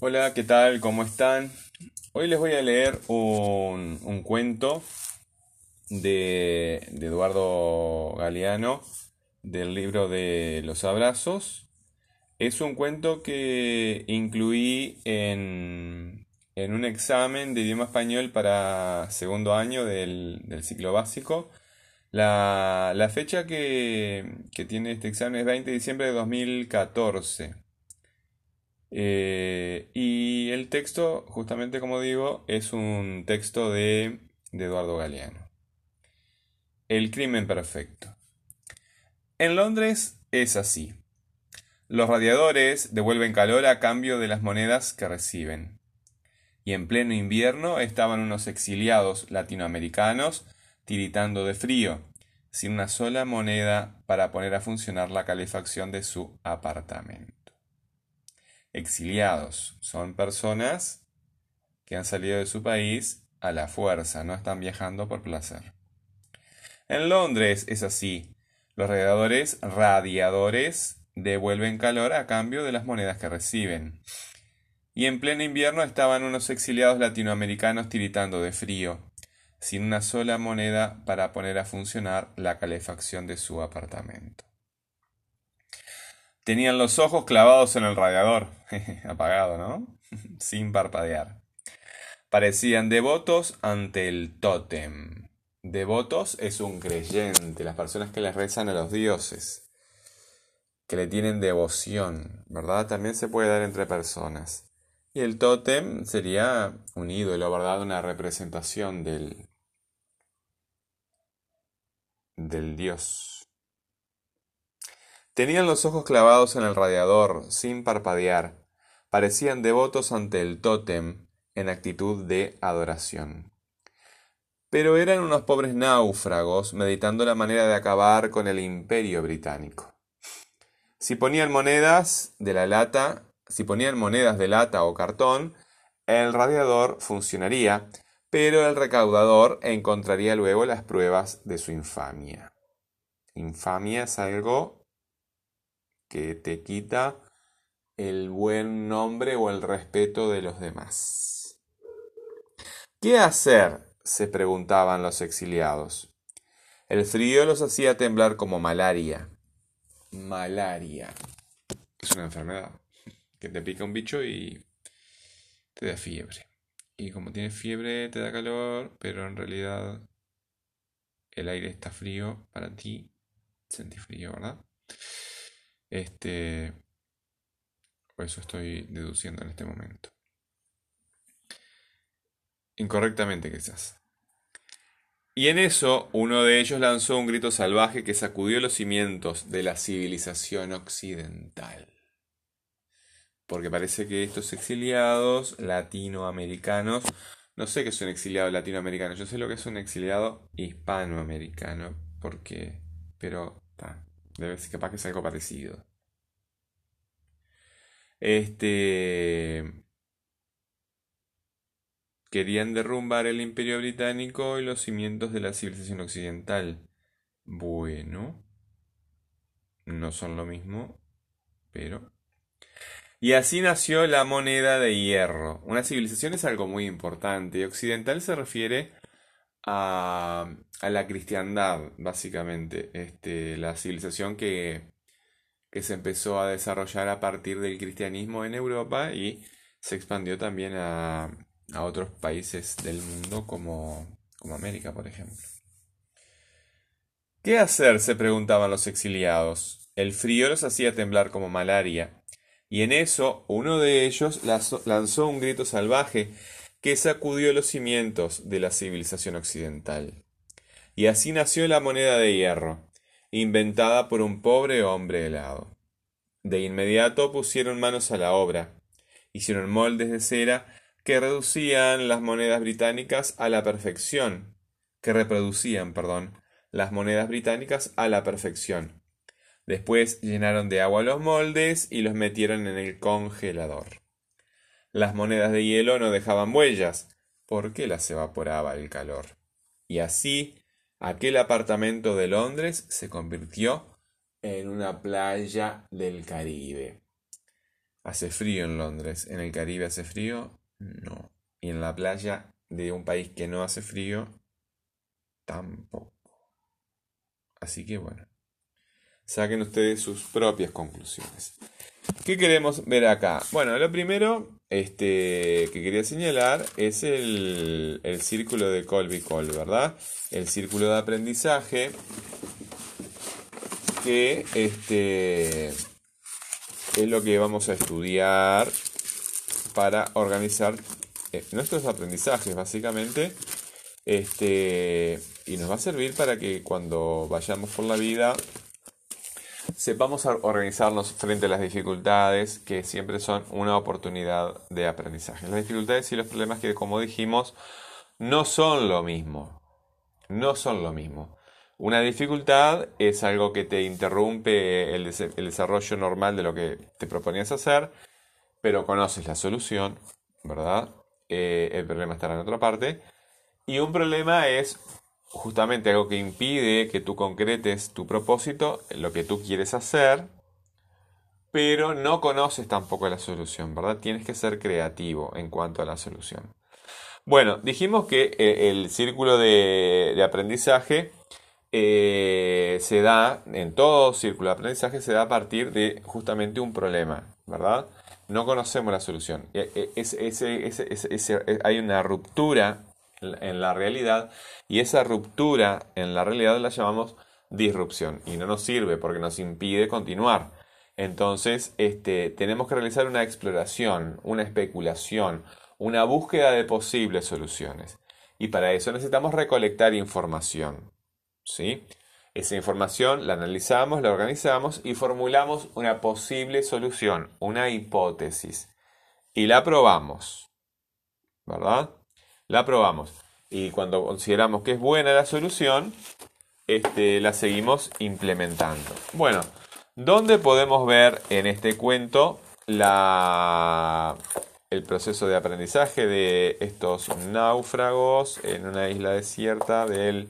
Hola, ¿qué tal? ¿Cómo están? Hoy les voy a leer un, un cuento de, de Eduardo Galeano del libro de Los Abrazos. Es un cuento que incluí en, en un examen de idioma español para segundo año del, del ciclo básico. La, la fecha que, que tiene este examen es 20 de diciembre de 2014. Eh, y el texto, justamente como digo, es un texto de, de Eduardo Galeano. El crimen perfecto. En Londres es así. Los radiadores devuelven calor a cambio de las monedas que reciben. Y en pleno invierno estaban unos exiliados latinoamericanos tiritando de frío, sin una sola moneda para poner a funcionar la calefacción de su apartamento exiliados. Son personas que han salido de su país a la fuerza, no están viajando por placer. En Londres es así. Los radiadores, radiadores devuelven calor a cambio de las monedas que reciben. Y en pleno invierno estaban unos exiliados latinoamericanos tiritando de frío, sin una sola moneda para poner a funcionar la calefacción de su apartamento. Tenían los ojos clavados en el radiador, apagado, ¿no? Sin parpadear. Parecían devotos ante el tótem. Devotos es un creyente, las personas que les rezan a los dioses, que le tienen devoción, ¿verdad? También se puede dar entre personas. Y el tótem sería un ídolo, ¿verdad? Una representación del, del dios. Tenían los ojos clavados en el radiador, sin parpadear. Parecían devotos ante el tótem, en actitud de adoración. Pero eran unos pobres náufragos meditando la manera de acabar con el imperio británico. Si ponían monedas de la lata, si ponían monedas de lata o cartón, el radiador funcionaría, pero el recaudador encontraría luego las pruebas de su infamia. Infamia es algo que te quita el buen nombre o el respeto de los demás. ¿Qué hacer? se preguntaban los exiliados. El frío los hacía temblar como malaria. Malaria. Es una enfermedad que te pica un bicho y te da fiebre. Y como tienes fiebre te da calor, pero en realidad el aire está frío para ti. Sentí frío, ¿verdad? Este, eso estoy deduciendo en este momento. Incorrectamente quizás. Y en eso uno de ellos lanzó un grito salvaje que sacudió los cimientos de la civilización occidental. Porque parece que estos exiliados latinoamericanos, no sé qué es un exiliado latinoamericano, yo sé lo que es un exiliado hispanoamericano, porque, pero, Debe ser capaz que es algo parecido. Este. Querían derrumbar el imperio británico y los cimientos de la civilización occidental. Bueno. No son lo mismo, pero... Y así nació la moneda de hierro. Una civilización es algo muy importante. Occidental se refiere a, la cristiandad, básicamente. Este, la civilización que, que se empezó a desarrollar a partir del cristianismo en Europa y se expandió también a, a otros países del mundo como, como América, por ejemplo. ¿Qué hacer? se preguntaban los exiliados. El frío los hacía temblar como malaria, y en eso uno de ellos lanzó un grito salvaje que sacudió los cimientos de la civilización occidental. Y así nació la moneda de hierro, inventada por un pobre hombre helado. De inmediato pusieron manos a la obra, hicieron moldes de cera que reducían las monedas británicas a la perfección, que reproducían, perdón, las monedas británicas a la perfección. Después llenaron de agua los moldes y los metieron en el congelador. Las monedas de hielo no dejaban huellas, porque las evaporaba el calor. Y así, aquel apartamento de Londres se convirtió en una playa del Caribe. Hace frío en Londres. ¿En el Caribe hace frío? No. Y en la playa de un país que no hace frío, tampoco. Así que bueno, saquen ustedes sus propias conclusiones. ¿Qué queremos ver acá? Bueno, lo primero este, que quería señalar es el, el círculo de Colby-Cole, ¿verdad? El círculo de aprendizaje que este, es lo que vamos a estudiar para organizar eh, nuestros aprendizajes, básicamente. Este, y nos va a servir para que cuando vayamos por la vida sepamos organizarnos frente a las dificultades que siempre son una oportunidad de aprendizaje. Las dificultades y los problemas que, como dijimos, no son lo mismo. No son lo mismo. Una dificultad es algo que te interrumpe el, desarrollo normal de lo que te proponías hacer, pero conoces la solución, ¿verdad? Eh, el problema estará en otra parte. Y un problema es justamente algo que impide que tú concretes tu propósito, lo que tú quieres hacer, pero no conoces tampoco la solución, ¿verdad? Tienes que ser creativo en cuanto a la solución. Bueno, dijimos que eh, el círculo de aprendizaje eh, se da, en todo círculo de aprendizaje, se da a partir de justamente un problema, ¿verdad? No conocemos la solución. E, e, hay una ruptura en la realidad y esa ruptura en la realidad la llamamos disrupción y no nos sirve porque nos impide continuar. Entonces, este, tenemos que realizar una exploración, una especulación, una búsqueda de posibles soluciones. Y para eso necesitamos recolectar información. ¿sí? Esa información la analizamos, la organizamos y formulamos una posible solución, una hipótesis. Y la probamos. ¿Verdad? La probamos. Y cuando consideramos que es buena la solución, este, la seguimos implementando. Bueno, ¿dónde podemos ver en este cuento la, el proceso de aprendizaje de estos náufragos en una isla desierta del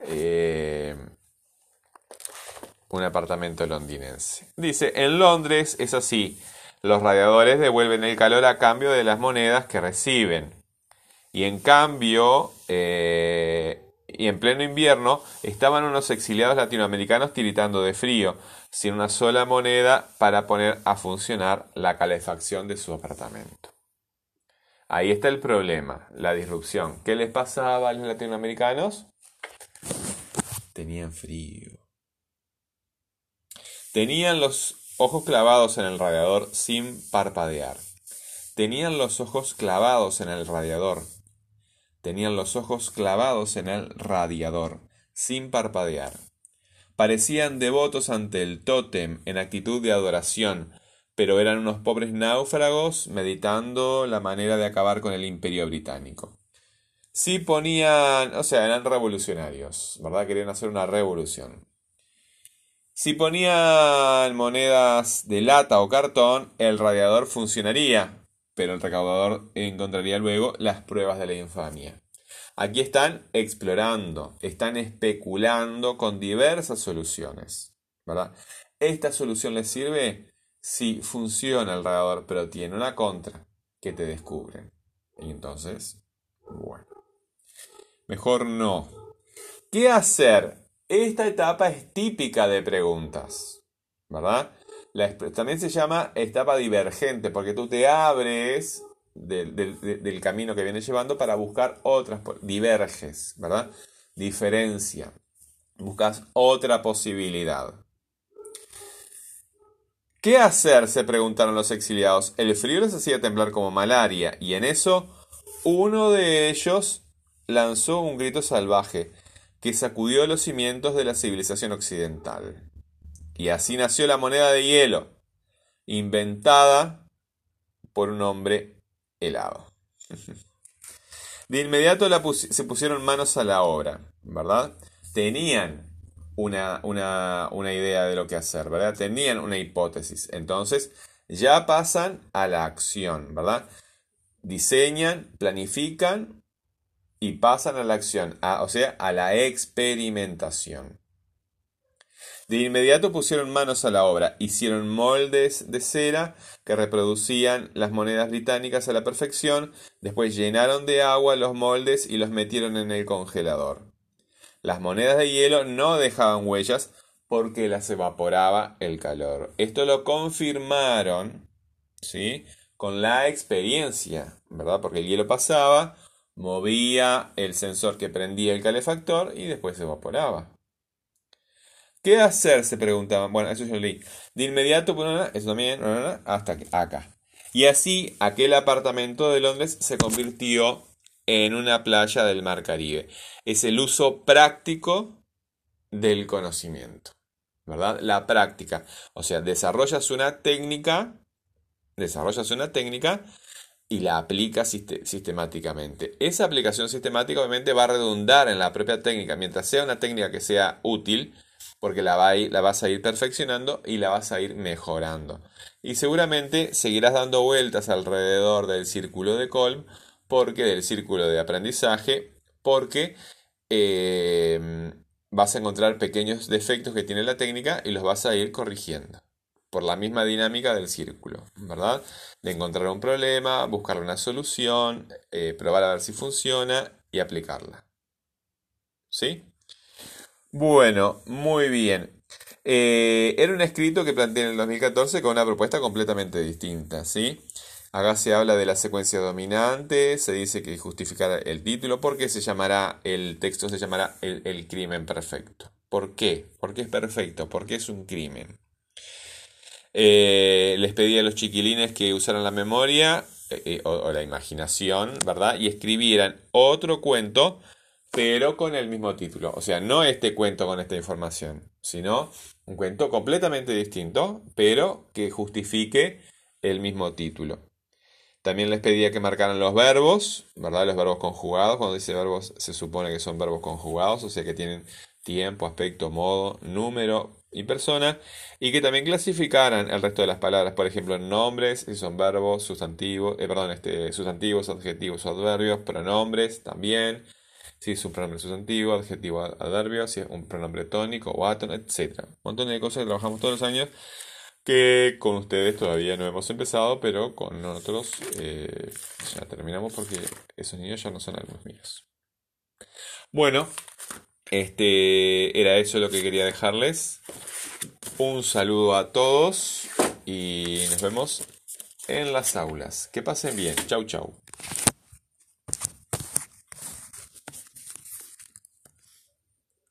eh, un apartamento londinense. Dice, en Londres es así, los radiadores devuelven el calor a cambio de las monedas que reciben. Y en cambio, eh, y en pleno invierno, estaban unos exiliados latinoamericanos tiritando de frío, sin una sola moneda para poner a funcionar la calefacción de su apartamento. Ahí está el problema, la disrupción. ¿Qué les pasaba a los latinoamericanos? Tenían frío. Tenían los ojos clavados en el radiador sin parpadear. Tenían los ojos clavados en el radiador. Tenían los ojos clavados en el radiador, sin parpadear. Parecían devotos ante el tótem en actitud de adoración, pero eran unos pobres náufragos meditando la manera de acabar con el imperio británico. Si ponían, o sea, eran revolucionarios, ¿verdad? Querían hacer una revolución. Si ponían monedas de lata o cartón, el radiador funcionaría, pero el recaudador encontraría luego las pruebas de la infamia. Aquí están explorando, están especulando con diversas soluciones, ¿verdad? Esta solución les sirve si funciona el radiador, pero tiene una contra que te descubren. Y entonces, bueno. Mejor no. ¿Qué hacer? Esta etapa es típica de preguntas, ¿verdad? También se llama etapa divergente porque tú te abres del, camino que vienes llevando para buscar otras, diverges, ¿verdad? Diferencia, buscas otra posibilidad. ¿Qué hacer? se preguntaron los exiliados. El frío les hacía temblar como malaria y en eso uno de ellos lanzó un grito salvaje que sacudió los cimientos de la civilización occidental. Y así nació la moneda de hielo, inventada por un hombre helado. De inmediato se pusieron manos a la obra, ¿verdad? Tenían una, una, una idea de lo que hacer, ¿verdad? Tenían una hipótesis. Entonces, ya pasan a la acción, ¿verdad? Diseñan, planifican y pasan a la acción, o sea, a la experimentación. De inmediato pusieron manos a la obra, hicieron moldes de cera que reproducían las monedas británicas a la perfección, después llenaron de agua los moldes y los metieron en el congelador. Las monedas de hielo no dejaban huellas porque las evaporaba el calor. Esto lo confirmaron, ¿sí? Con la experiencia, ¿verdad? Porque el hielo pasaba, movía el sensor que prendía el calefactor y después se evaporaba. ¿Qué hacer? Se preguntaban. Bueno, eso yo lo leí. De inmediato, eso también, hasta acá. Y así, aquel apartamento de Londres se convirtió en una playa del Mar Caribe. Es el uso práctico del conocimiento. ¿Verdad? La práctica. O sea, desarrollas una técnica, desarrollas una técnica y la aplicas sistemáticamente. Esa aplicación sistemática obviamente va a redundar en la propia técnica, mientras sea una técnica que sea útil, porque la, vas a ir perfeccionando y la vas a ir mejorando. Y seguramente seguirás dando vueltas alrededor del círculo de Colm, porque del círculo de aprendizaje, porque eh, vas a encontrar pequeños defectos que tiene la técnica y los vas a ir corrigiendo. Por la misma dinámica del círculo, ¿verdad? De encontrar un problema, buscar una solución, eh, probar a ver si funciona y aplicarla. ¿Sí? Bueno, muy bien. Eh, era un escrito que planteé en el 2014 con una propuesta completamente distinta, ¿sí? Acá se habla de la secuencia dominante, se dice que justificar el título, porque se llamará, el texto se llamará el, crimen perfecto. ¿Por qué? Porque es perfecto, porque es un crimen. Eh, les pedí a los chiquilines que usaran la memoria eh, o, la imaginación, ¿verdad? Y escribieran otro cuento pero con el mismo título. O sea, no este cuento con esta información, sino un cuento completamente distinto, pero que justifique el mismo título. También les pedía que marcaran los verbos, ¿verdad? Los verbos conjugados. Cuando dice verbos se supone que son verbos conjugados, o sea que tienen tiempo, aspecto, modo, número y persona. Y que también clasificaran el resto de las palabras, por ejemplo, nombres, si son verbos, sustantivos, eh, perdón, este, sustantivos, adjetivos, adverbios, pronombres también si es un pronombre sustantivo, adjetivo, adverbio, si es un pronombre tónico o etc. Un montón de cosas que trabajamos todos los años que con ustedes todavía no hemos empezado, pero con nosotros eh, ya terminamos porque esos niños ya no son alumnos míos. Bueno, este era eso lo que quería dejarles. Un saludo a todos y nos vemos en las aulas. Que pasen bien. Chau, chau.